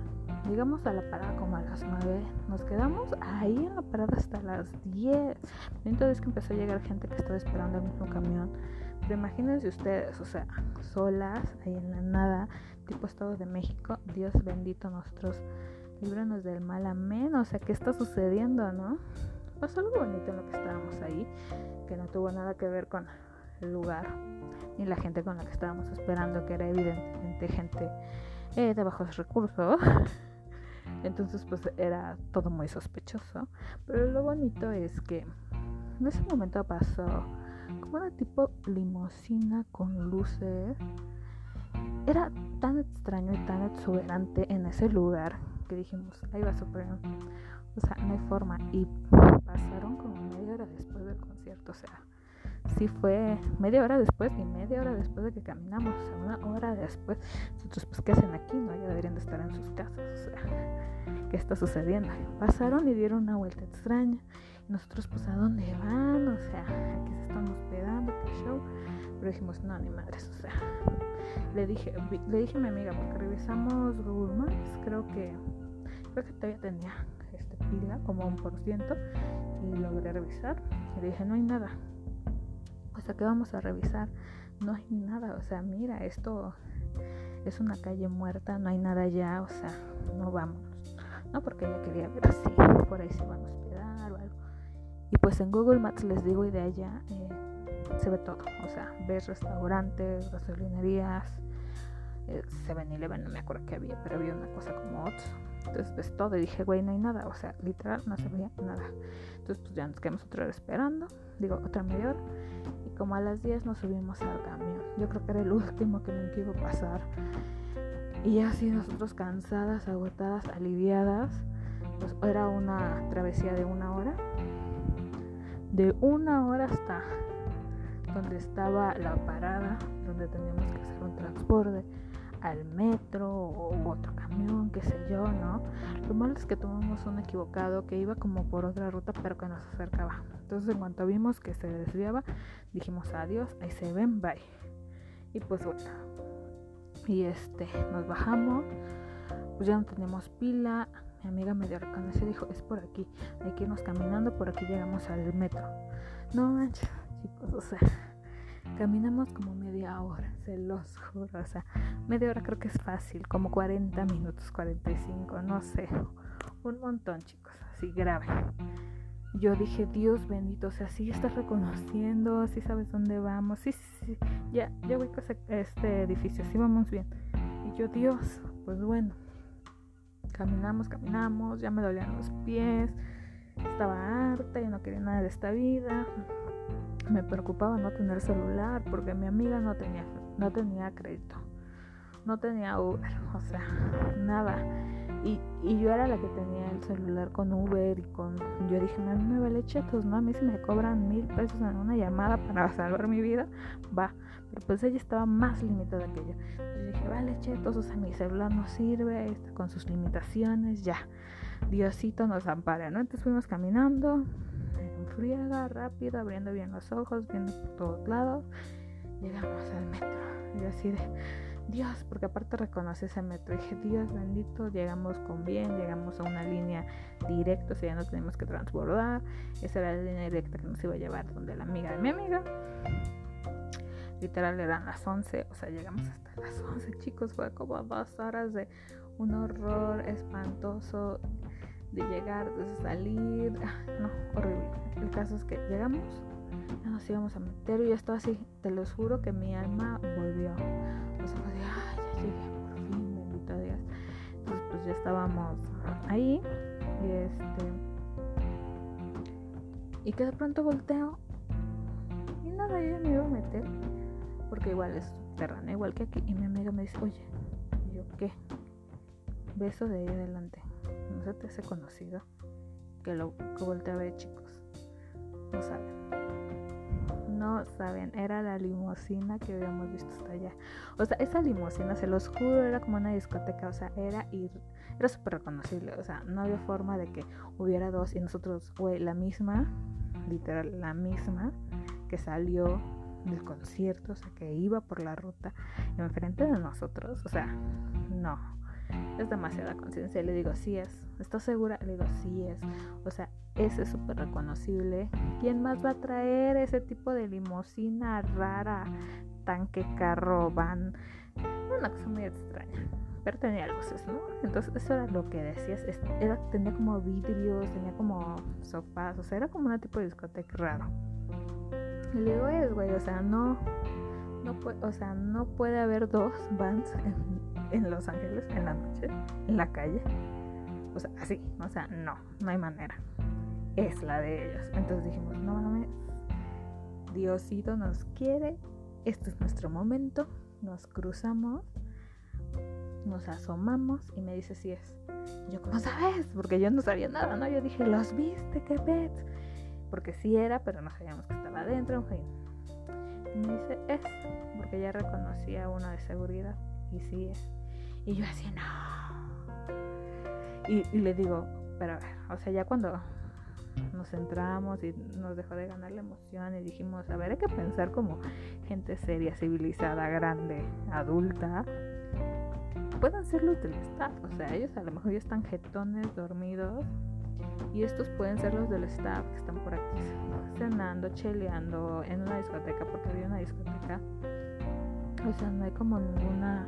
llegamos a la parada como a las nueve, nos quedamos ahí en la parada hasta las diez. Entonces que empezó a llegar gente que estaba esperando el mismo camión. Pero imagínense ustedes, o sea, solas, ahí en la nada, tipo Estado de México, Dios bendito, nosotros líbranos del mal, amén. O sea, ¿qué está sucediendo, no? Pasó algo bonito en lo que estábamos ahí, que no tuvo nada que ver con el lugar ni la gente con la que estábamos esperando, que era evidentemente gente eh, de bajos recursos. Entonces, pues era todo muy sospechoso. Pero lo bonito es que en ese momento pasó como una tipo limosina con luces. Era tan extraño y tan exuberante en ese lugar que dijimos, ahí va Super O sea, no hay forma. Y pasaron como media hora después del concierto. O sea, sí fue media hora después y media hora después de que caminamos. O sea, una hora después. Entonces, pues, ¿qué hacen aquí? No, ya deberían de estar en sus casas. O sea, ¿qué está sucediendo? Pasaron y dieron una vuelta extraña. Nosotros, pues, ¿a dónde van? O sea, aquí se están hospedando, qué show. Pero dijimos, no, ni madres, o sea. Le dije, le dije a mi amiga, porque revisamos Google Maps, creo que creo que todavía tenía este, pila, como un por ciento, y logré revisar. Y dije, no hay nada. O sea, ¿qué vamos a revisar? No hay nada, o sea, mira, esto es una calle muerta, no hay nada allá, o sea, no vamos. No, porque ella quería ver así, por ahí se van a hospedar o algo. Y pues en Google Maps les digo, y de allá eh, se ve todo, o sea, ves restaurantes, gasolinerías, eh, 7-Eleven, no me acuerdo qué había, pero había una cosa como otro entonces, pues todo, y dije, güey, no hay nada, o sea, literal, no se veía nada. Entonces, pues ya nos quedamos otra hora esperando, digo, otra media hora, y como a las 10 nos subimos al camión. Yo creo que era el último que me iba a pasar. Y así nosotros cansadas, agotadas, aliviadas, pues era una travesía de una hora. De una hora hasta donde estaba la parada, donde teníamos que hacer un transporte al metro o otro camión, qué sé yo, ¿no? Lo malo es que tomamos un equivocado que iba como por otra ruta pero que nos acercaba. Entonces en cuanto vimos que se desviaba, dijimos adiós, ahí se ven, bye. Y pues bueno, y este, nos bajamos, pues ya no tenemos pila. Mi amiga me dio reconoce y dijo, es por aquí, hay que irnos caminando, por aquí llegamos al metro. No manches, chicos, o sea, caminamos como media hora, se los juro, o sea, media hora creo que es fácil, como 40 minutos, 45, no sé, un montón, chicos, así grave. Yo dije, Dios bendito, o sea, sí estás reconociendo, sí sabes dónde vamos, sí, sí, sí, ya, ya voy a este edificio, sí vamos bien. Y yo, Dios, pues bueno, caminamos, caminamos, ya me dolían los pies, estaba harta y no quería nada de esta vida. Me preocupaba no tener celular porque mi amiga no tenía, no tenía crédito, no tenía Uber, o sea, nada. Y, y, yo era la que tenía el celular con Uber y con... Yo dije, a mí me vale chetos, ¿no? A mí si me cobran mil pesos en una llamada para salvar mi vida, va. Pero pues ella estaba más limitada que yo. Yo dije, vale chetos, o sea, mi celular no sirve, está con sus limitaciones, ya. Diosito nos ampara, ¿no? Entonces fuimos caminando, friega, rápido, abriendo bien los ojos, viendo por todos lados. Llegamos al metro. Y así de Dios, porque aparte reconoce ese metro. dije, Dios bendito, llegamos con bien, llegamos a una línea directa, o sea, ya no tenemos que transbordar. Esa era la línea directa que nos iba a llevar donde la amiga de mi amiga. Literal eran las 11, o sea, llegamos hasta las 11, chicos. Fue como dos horas de un horror espantoso de llegar, de salir. No, horrible. El caso es que llegamos, ya nos íbamos a meter y yo estaba así, te lo juro que mi alma volvió. O sea, ay, ya llegué por fin, bendito Dios. Entonces, pues ya estábamos ahí y este. Y que de pronto volteo y nada, yo me iba a meter porque igual es subterráneo, igual que aquí. Y mi amiga me dice, oye, yo, ¿qué? Beso de ahí adelante. No se te hace conocido que lo que volteé a ver, chicos. No saben. No saben, era la limusina que habíamos visto hasta allá. O sea, esa limusina, se los juro, era como una discoteca. O sea, era ir, era súper reconocible. O sea, no había forma de que hubiera dos y nosotros, güey, la misma, literal, la misma que salió del concierto, o sea, que iba por la ruta enfrente de nosotros, o sea, no, es demasiada conciencia. Le digo, sí es, ¿estás segura? Le digo, sí es, o sea, ese es súper reconocible. ¿Quién más va a traer ese tipo de limusina rara, tanque, carro, van? Una cosa muy extraña. Pero tenía luces, ¿no? Entonces eso era lo que decías. Era, tenía como vidrios, tenía como sofás, o sea, era como un tipo de discoteca raro. Y le digo, es, güey, o sea, no, no puede, o sea, no puede haber dos bands en, Los Ángeles en la noche, en la calle. O sea, así, o sea, no, no hay manera. Es la de ellos. Entonces dijimos, no mames, Diosito nos quiere, este es nuestro momento, nos cruzamos, nos asomamos y me dice si es. yo, ¿cómo sabes? Porque yo no sabía nada, ¿no? Yo dije, ¿los viste? ¿Qué pets? porque sí era, pero no sabíamos que estaba adentro, en. Y me dice, es, porque ya reconocía uno de seguridad, y yo así, no. Y, le digo, pero a ver, o sea, ya cuando nos centramos y nos dejó de ganar la emoción y dijimos, a ver, hay que pensar como gente seria, civilizada, grande, adulta. Pueden ser los del staff, o sea, ellos a lo mejor ya están jetones, dormidos, y estos pueden ser los del staff que están por aquí cenando, cheleando en una discoteca, porque había una discoteca. O sea, no hay como ninguna.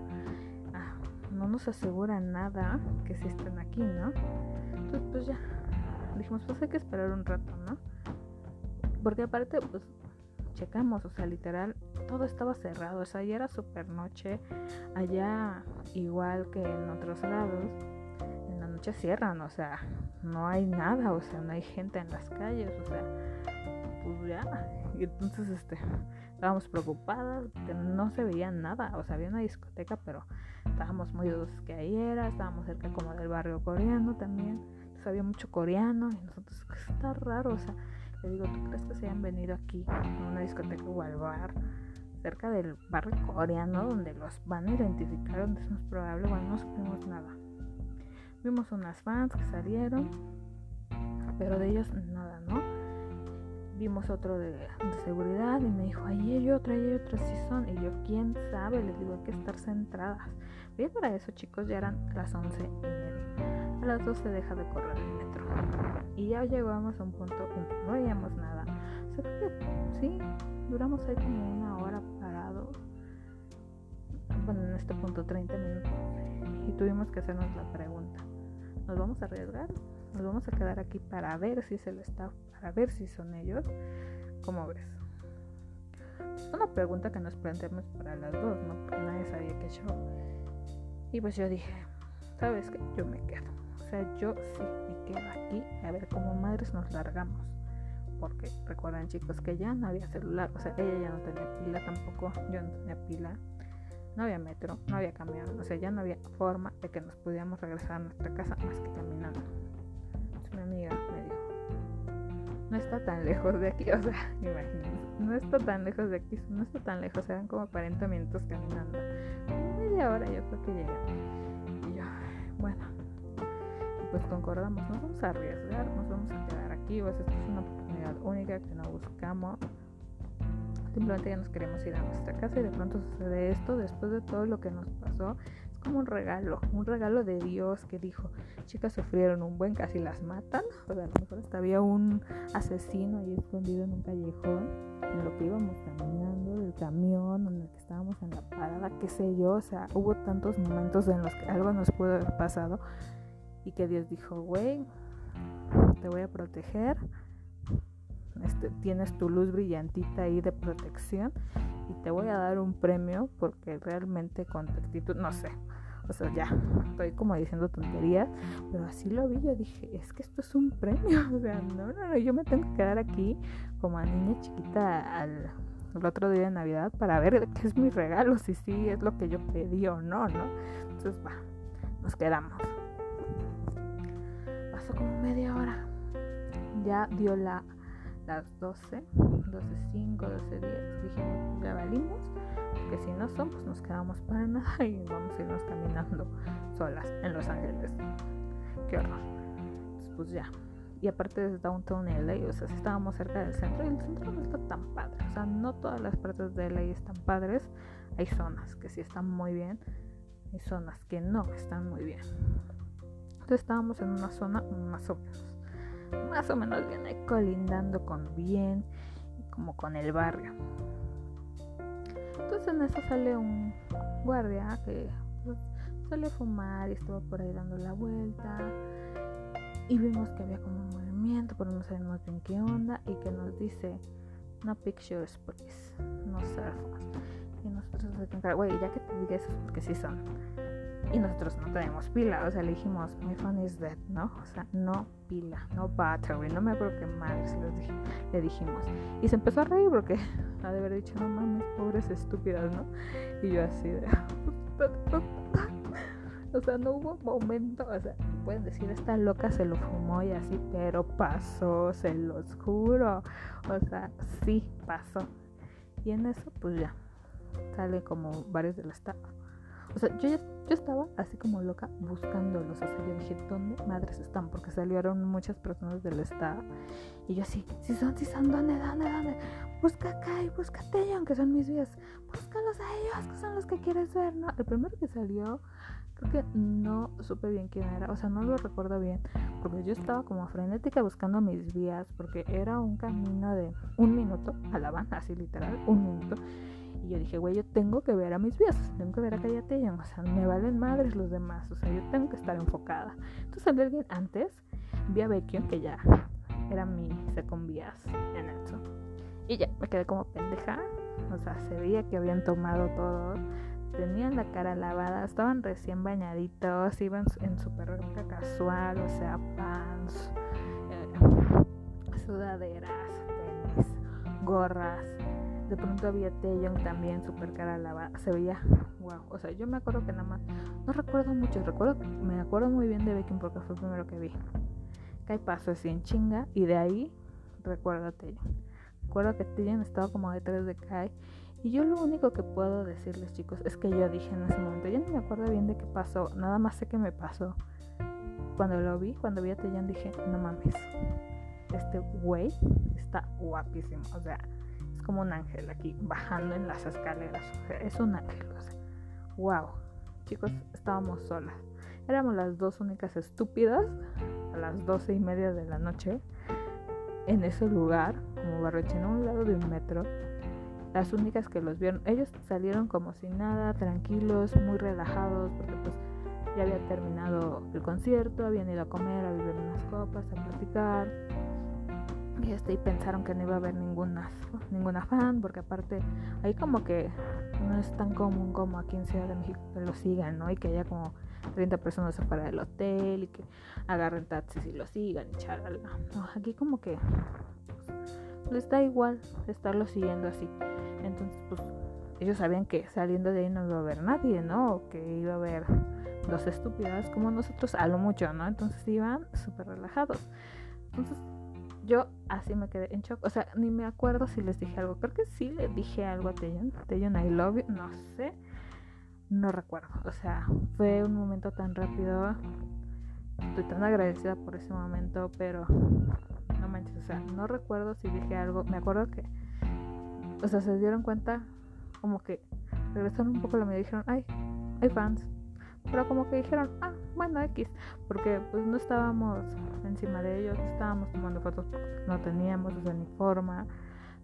No nos asegura nada que si aquí, ¿no? Entonces, pues ya. Dijimos, pues hay que esperar un rato, ¿no? Porque aparte, pues checamos, o sea, literal, todo estaba cerrado. O sea, ya era super noche. Allá, igual que en otros lados noche cierran, o sea, no hay nada, o sea, no hay gente en las calles, o sea, pues ya. Y entonces, este, estábamos preocupadas, no se veía nada, o sea, había una discoteca, pero estábamos muy dudosos que ahí era, estábamos cerca como del barrio coreano también, entonces había mucho coreano, y nosotros, está raro, o sea, le digo, ¿tú crees que se hayan venido aquí a una discoteca o al bar? cerca del barrio coreano donde los van a identificar donde es más probable, bueno, no supimos nada. Vimos unas fans que salieron, pero de ellos nada, ¿no? Vimos otro de, seguridad y me dijo, ahí hay otro, ahí hay otro, sí son. Y yo, ¿quién sabe? Les digo, hay que estar centradas. Bien, para eso, chicos, ya eran las once y media. A las 12 deja de correr el metro. Y ya llegamos a un punto no veíamos nada. O que sí, duramos ahí como una hora parados. Bueno, en este punto 30 minutos. Y tuvimos que hacernos la pregunta. ¿Nos vamos a arriesgar? ¿Nos vamos a quedar aquí para ver si es el staff para ver si son ellos. ¿Cómo ves? Es una pregunta que nos planteamos para las dos, ¿no? Porque nadie sabía que yo. Y pues yo dije, ¿sabes qué? Yo me quedo. O sea, yo sí me quedo aquí a ver cómo madres nos largamos. Porque recuerdan chicos que ya no había celular, o sea, ella ya no tenía pila tampoco, yo no tenía pila, no había metro, no había camión, o sea, ya no había forma de que nos pudiéramos regresar a nuestra casa más que caminando. Mi amiga me dijo, no está tan lejos de aquí, o sea, imagínense, no está tan lejos de aquí, no está tan lejos, eran como 40 minutos caminando. media hora yo creo que llega. Y yo, bueno, pues concordamos, nos vamos a arriesgar, nos vamos a quedar aquí, pues esto es una oportunidad única que no buscamos. Simplemente ya nos queremos ir a nuestra casa y de pronto sucede esto después de todo lo que nos pasó un regalo, un regalo de Dios que dijo, chicas sufrieron un buen, casi las matan, o sea, a lo mejor hasta había un asesino ahí escondido en un callejón, en lo que íbamos caminando del camión, en el que estábamos en la parada, qué sé yo, o sea, hubo tantos momentos en los que algo nos pudo haber pasado y que Dios dijo, güey, te voy a proteger, este, tienes tu luz brillantita ahí de protección y te voy a dar un premio porque realmente con tu actitud, no sé, o sea, ya, estoy como diciendo tonterías, pero así lo vi, yo dije, es que esto es un premio, o sea, no, no, no, yo me tengo que quedar aquí como a niña chiquita al, otro día de Navidad para ver qué es mi regalo, si sí es lo que yo pedí o no, ¿no? Entonces, va, nos quedamos. Pasó como media hora, ya dio la las 12, 12.05, 12.10. Dijimos, ya valimos, que si no son, pues nos quedamos para nada y vamos a irnos caminando solas en Los Ángeles. Qué horror. Pues ya. Y aparte de Downtown LA, o sea, estábamos cerca del centro y el centro no está tan padre. O sea, no todas las partes de LA están padres. Hay zonas que sí están muy bien. Hay zonas que no están muy bien. Entonces estábamos en una zona más o menos más o menos viene colindando con bien como con el barrio. Entonces en eso sale un guardia que pues, sale a fumar y estaba por ahí dando la vuelta y vimos que había como un movimiento, pero no sabemos bien qué onda y que nos dice no pictures please, no selfies. Y nosotros, güey, ya que te diga eso es porque sí son y nosotros no tenemos pila, o sea, le dijimos, my phone is dead, ¿no? O sea, no pila, no battery, no me acuerdo qué más le dijimos. Y se empezó a reír porque ha de haber dicho, no mames, pobres estúpidas, ¿no? Y yo así de... o sea, no hubo momento, o sea, pueden decir, esta loca se lo fumó y así, pero pasó, se los juro. O sea, sí pasó. Y en eso, pues ya, sale como varios de la estafa o sea, yo, yo estaba así como loca buscándolos. O sea, yo dije, ¿dónde madres están? Porque salieron muchas personas del estado. Y yo así, si son, si son, ¿dónde, dónde, dónde? Busca acá y búscate ellos, aunque son mis vías. Búscalos a ellos, que son los que quieres ver, ¿no? El primero que salió, creo que no supe bien quién era. O sea, no lo recuerdo bien. Porque yo estaba como frenética buscando mis vías. Porque era un camino de un minuto a la banda, así literal, un minuto. Y yo dije, güey, yo tengo que ver a mis vías, tengo que ver a Callate o sea, me valen madres los demás, o sea, yo tengo que estar enfocada. Entonces, alguien antes, vi a Beckion, que ya era mi second vías en eso. Y ya, me quedé como pendeja, o sea, se veía que habían tomado todo, tenían la cara lavada, estaban recién bañaditos, iban en super ropa casual, o sea, pants, eh, sudaderas, tenis, gorras de pronto había Taeyong también, super cara lavada. Se veía, wow. O sea, yo me acuerdo que nada más, no recuerdo mucho, recuerdo, me acuerdo muy bien de Becky porque fue el primero que vi. Kai pasó así en chinga y de ahí recuerdo a Taeyong. Recuerdo que Taeyong estaba como detrás de Kai. Y yo lo único que puedo decirles, chicos, es que yo dije en ese momento, yo no me acuerdo bien de qué pasó, nada más sé que me pasó. Cuando lo vi, cuando vi a Taeyong dije, no mames. este güey está guapísimo, o sea, como un ángel aquí bajando en las escaleras, es un ángel, wow, chicos, estábamos solas, éramos las dos únicas estúpidas a las doce y media de la noche en ese lugar, como Barroche, en un lado de un metro, las únicas que los vieron, ellos salieron como si nada, tranquilos, muy relajados, porque pues ya había terminado el concierto, habían ido a comer, a beber unas copas, a platicar. Y este, y pensaron que no iba a haber ninguna, ninguna fan, porque aparte ahí como que no es tan común como aquí en Ciudad de México que lo sigan, ¿no? Y que haya como 30 personas afuera del hotel y que agarren taxis y lo sigan y charala. No, aquí como que pues, les da igual estarlo siguiendo así. Entonces, pues ellos sabían que saliendo de ahí no iba a haber nadie, ¿no? O que iba a haber dos estúpidas como nosotros a lo mucho, ¿no? Entonces iban súper relajados. Entonces yo así me quedé en shock. O sea, ni me acuerdo si les dije algo. Creo que sí le dije algo a Taeyong. Taeyong, I love you. No sé. No recuerdo. O sea, fue un momento tan rápido. Estoy tan agradecida por ese momento, pero no manches. O sea, no recuerdo si dije algo. Me acuerdo que, o sea, se dieron cuenta como que regresaron un poco la me dijeron, ay, hay fans pero como que dijeron, ah, bueno, X, porque pues no estábamos encima de ellos, estábamos tomando fotos no teníamos, ni forma,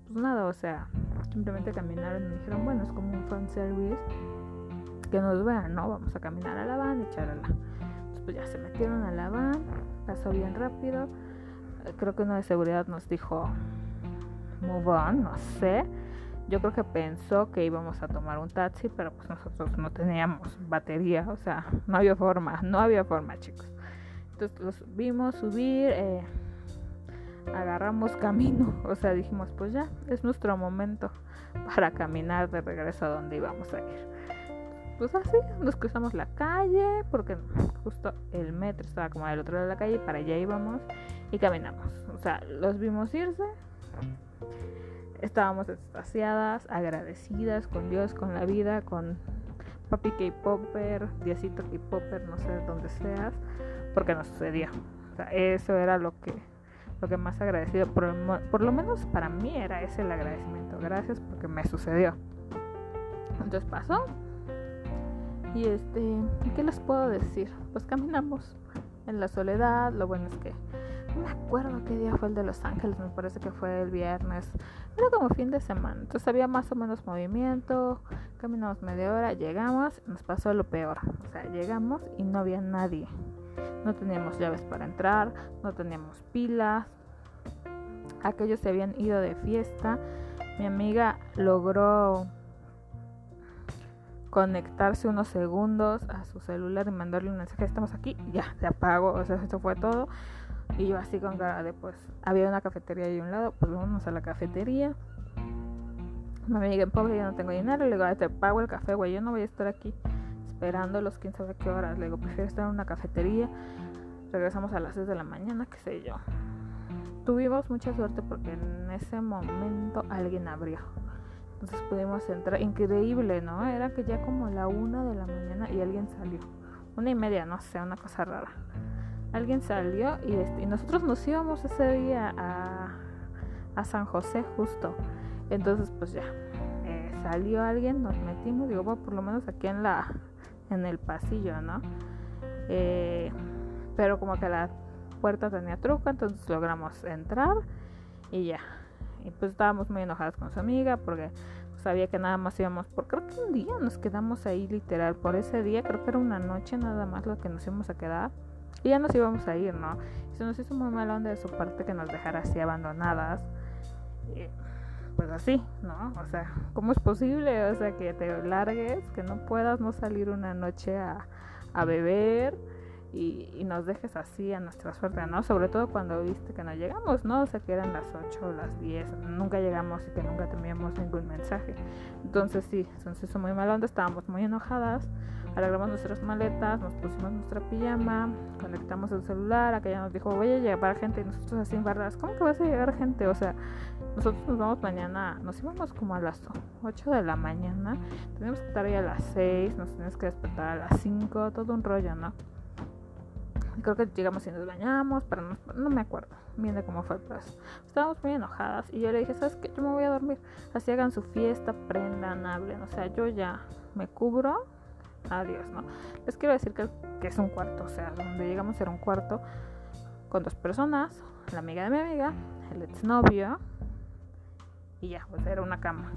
pues nada, o sea, simplemente caminaron y dijeron, bueno, es como un fan service, que nos vean, ¿no? Vamos a caminar a la van y echarla. Entonces, pues ya se metieron a la van, pasó bien rápido, creo que uno de seguridad nos dijo, move on, no sé yo creo que pensó que íbamos a tomar un taxi, pero pues nosotros no teníamos batería, o sea, no había forma, no había forma, chicos. Entonces los vimos subir, eh, agarramos camino, o sea, dijimos, pues ya, es nuestro momento para caminar de regreso a donde íbamos a ir. Pues así, nos cruzamos la calle, porque justo el metro estaba como del otro lado de la calle, para allá íbamos y caminamos. O sea, los vimos irse estábamos extasiadas, agradecidas con Dios, con la vida, con papi K-Popper, Diosito K-Popper, no sé dónde seas, porque nos sucedió. O sea, eso era lo que, lo que más agradecido, por, por lo menos para mí era ese el agradecimiento. Gracias porque me sucedió. Entonces pasó. Y este, ¿qué les puedo decir? Pues caminamos en la soledad, lo bueno es que no me acuerdo qué día fue el de Los Ángeles, me parece que fue el viernes. Era como fin de semana, entonces había más o menos movimiento. Caminamos media hora, llegamos, nos pasó lo peor. O sea, llegamos y no había nadie. No teníamos llaves para entrar, no teníamos pilas. Aquellos se habían ido de fiesta. Mi amiga logró conectarse unos segundos a su celular y mandarle un mensaje, estamos aquí, ya, se apagó, o sea, eso fue todo. Y yo así con cara de pues había una cafetería ahí a un lado, pues vamos a la cafetería. Me dije, pobre, yo no tengo dinero. Le digo, te pago el café, güey. Yo no voy a estar aquí esperando los 15 sabe qué horas. Le digo, prefiero estar en una cafetería. Regresamos a las 6 de la mañana, qué sé yo. Tuvimos mucha suerte porque en ese momento alguien abrió. Entonces pudimos entrar. Increíble, ¿no? Era que ya como la una de la mañana y alguien salió. Una y media, no sé, una cosa rara alguien salió y, este, y nosotros nos íbamos ese día a, a, San José justo. Entonces pues ya, eh, salió alguien, nos metimos, digo, por lo menos aquí en la en el pasillo, ¿no? Eh, pero como que la puerta tenía truco, entonces logramos entrar y ya. Y pues estábamos muy enojadas con su amiga porque sabía que nada más íbamos por creo que un día nos quedamos ahí literal por ese día creo que era una noche nada más lo que nos íbamos a quedar y ya nos íbamos a ir, ¿no? se nos hizo muy mal onda de su parte que nos dejara así abandonadas. pues así, ¿no? O sea, ¿cómo es posible? O sea, que te largues, que no puedas no salir una noche a, a beber y, nos dejes así a nuestra suerte, ¿no? Sobre todo cuando viste que no llegamos, ¿no? O sea, que eran las 8 o las 10, nunca llegamos y que nunca teníamos ningún mensaje. Entonces sí, se hizo muy mal onda, estábamos muy enojadas agarramos nuestras maletas, nos pusimos nuestra pijama, conectamos el celular, aquella nos dijo, voy a llevar gente y nosotros así en barras, ¿cómo que vas a llegar gente? O sea, nosotros nos vamos mañana, nos íbamos como a las 8 de la mañana, tenemos que estar ahí a las 6, nos tenemos que despertar a las 5, todo un rollo, ¿no? creo que llegamos y nos bañamos, pero no, no, me acuerdo bien de cómo fue el proceso. Estábamos muy enojadas y yo le dije, ¿sabes qué? Yo me voy a dormir. Así hagan su fiesta, prendan, hablen. O sea, yo ya me cubro. Adiós, ¿no? Les quiero decir que, es un cuarto, o sea, donde llegamos era un cuarto con dos personas, la amiga de mi amiga, el exnovio y ya, pues era una cama.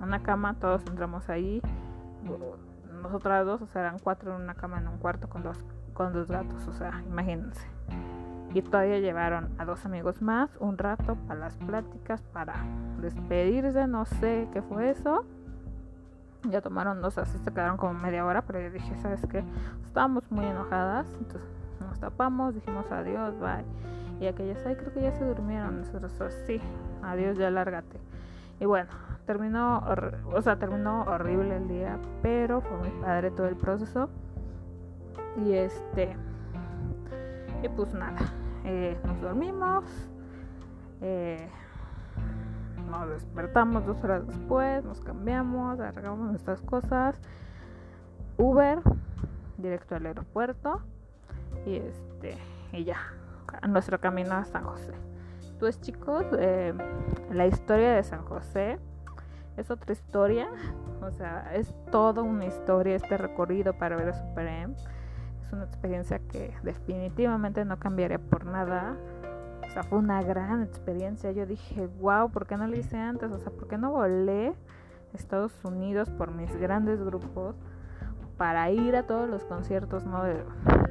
Una cama, todos entramos ahí. Nosotras dos, o sea, eran cuatro en una cama en un cuarto con dos con dos gatos, o sea, imagínense. Y todavía llevaron a dos amigos más un rato para las pláticas, para despedirse, no sé qué fue eso. Ya tomaron dos, así se quedaron como media hora, pero yo dije, ¿sabes qué? Estábamos muy enojadas, entonces nos tapamos, dijimos adiós, bye. Y aquellas, ay, creo que ya se durmieron. Nosotros, sí, adiós, ya lárgate. Y bueno, terminó, o sea, terminó horrible el día, pero fue muy padre todo el proceso. Y este, y pues nada, eh, nos dormimos, eh, nos despertamos dos horas después, nos cambiamos, agarramos nuestras cosas, Uber, directo al aeropuerto y este, y ya, nuestro camino a San José. Pues chicos, eh, la historia de San José es otra historia, o sea, es toda una historia este recorrido para ver a Super M es una experiencia que definitivamente no cambiaría por nada. Sea, fue una gran experiencia. Yo dije, wow, ¿por qué no lo hice antes? O sea, ¿por qué no volé a Estados Unidos por mis grandes grupos para ir a todos los conciertos ¿no? de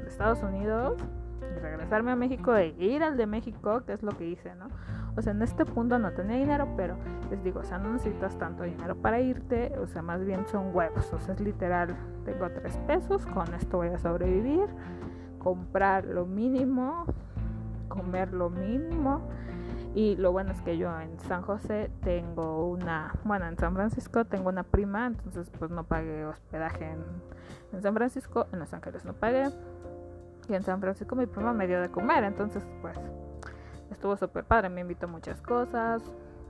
Estados Unidos? Y regresarme a México e ir al de México, que es lo que hice, ¿no? O sea, en este punto no tenía dinero, pero les digo, o sea, no necesitas tanto dinero para irte, o sea, más bien son huevos, o sea, es literal, tengo tres pesos, con esto voy a sobrevivir, comprar lo mínimo, comer lo mínimo. Y lo bueno es que yo en San José tengo una, bueno, en San Francisco tengo una prima, entonces pues no pagué hospedaje en, San Francisco, en Los Ángeles no pagué. Y en San Francisco mi prima me dio de comer, entonces pues estuvo súper padre, me invitó muchas cosas,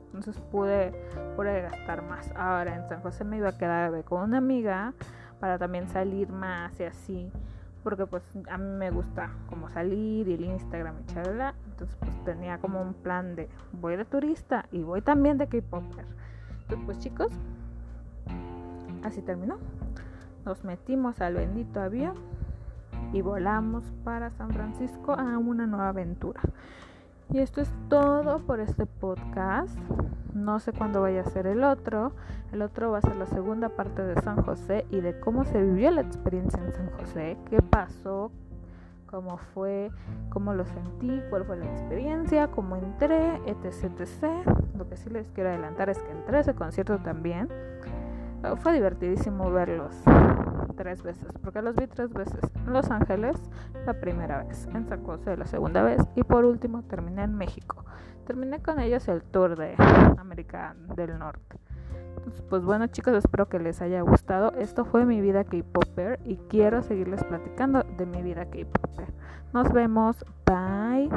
entonces pude, pude gastar más. Ahora en San José me iba a quedar con una amiga para también salir más y así, porque pues a mí me gusta como salir y el Instagram y charla, entonces pues tenía como un plan de voy de turista y voy también de K-Popper. Entonces pues chicos, así terminó. Nos metimos al bendito avión y volamos para San Francisco a una nueva aventura. Y esto es todo por este podcast. No sé cuándo vaya a ser el otro. El otro va a ser la segunda parte de San José y de cómo se vivió la experiencia en San José, qué pasó, cómo fue, cómo lo sentí, cuál fue la experiencia, cómo entré, etc, etc. Lo que sí les quiero adelantar es que entré a ese concierto también. Fue divertidísimo verlos tres veces, porque los vi tres veces. En Los Ángeles, la primera vez, en San José, la segunda vez, y por último terminé en México. Terminé con ellos el tour de América del Norte. Pues bueno chicos, espero que les haya gustado. Esto fue mi vida K-Popper y quiero seguirles platicando de mi vida K-Popper. Nos vemos. Bye.